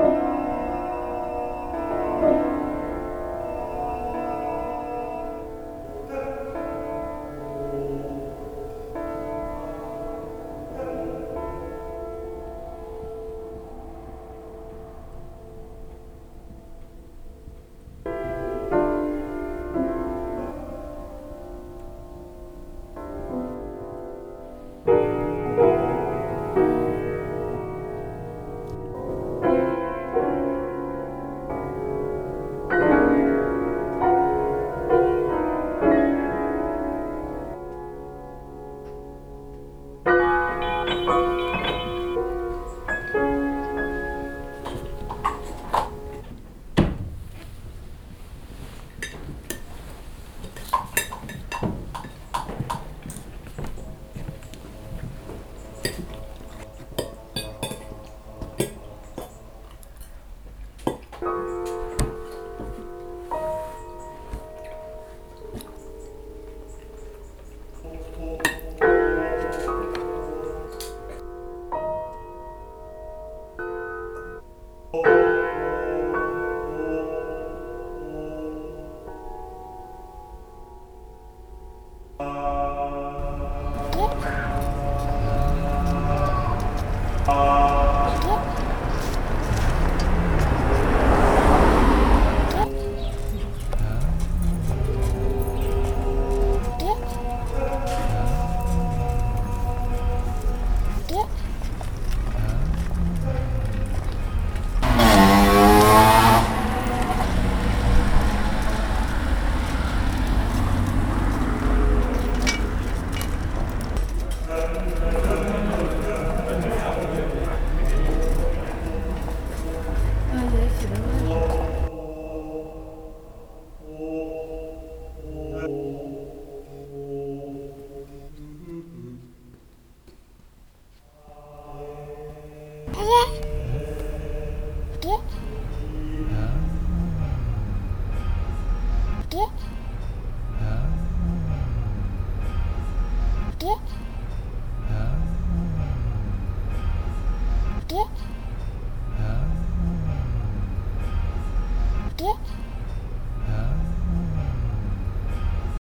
Bye.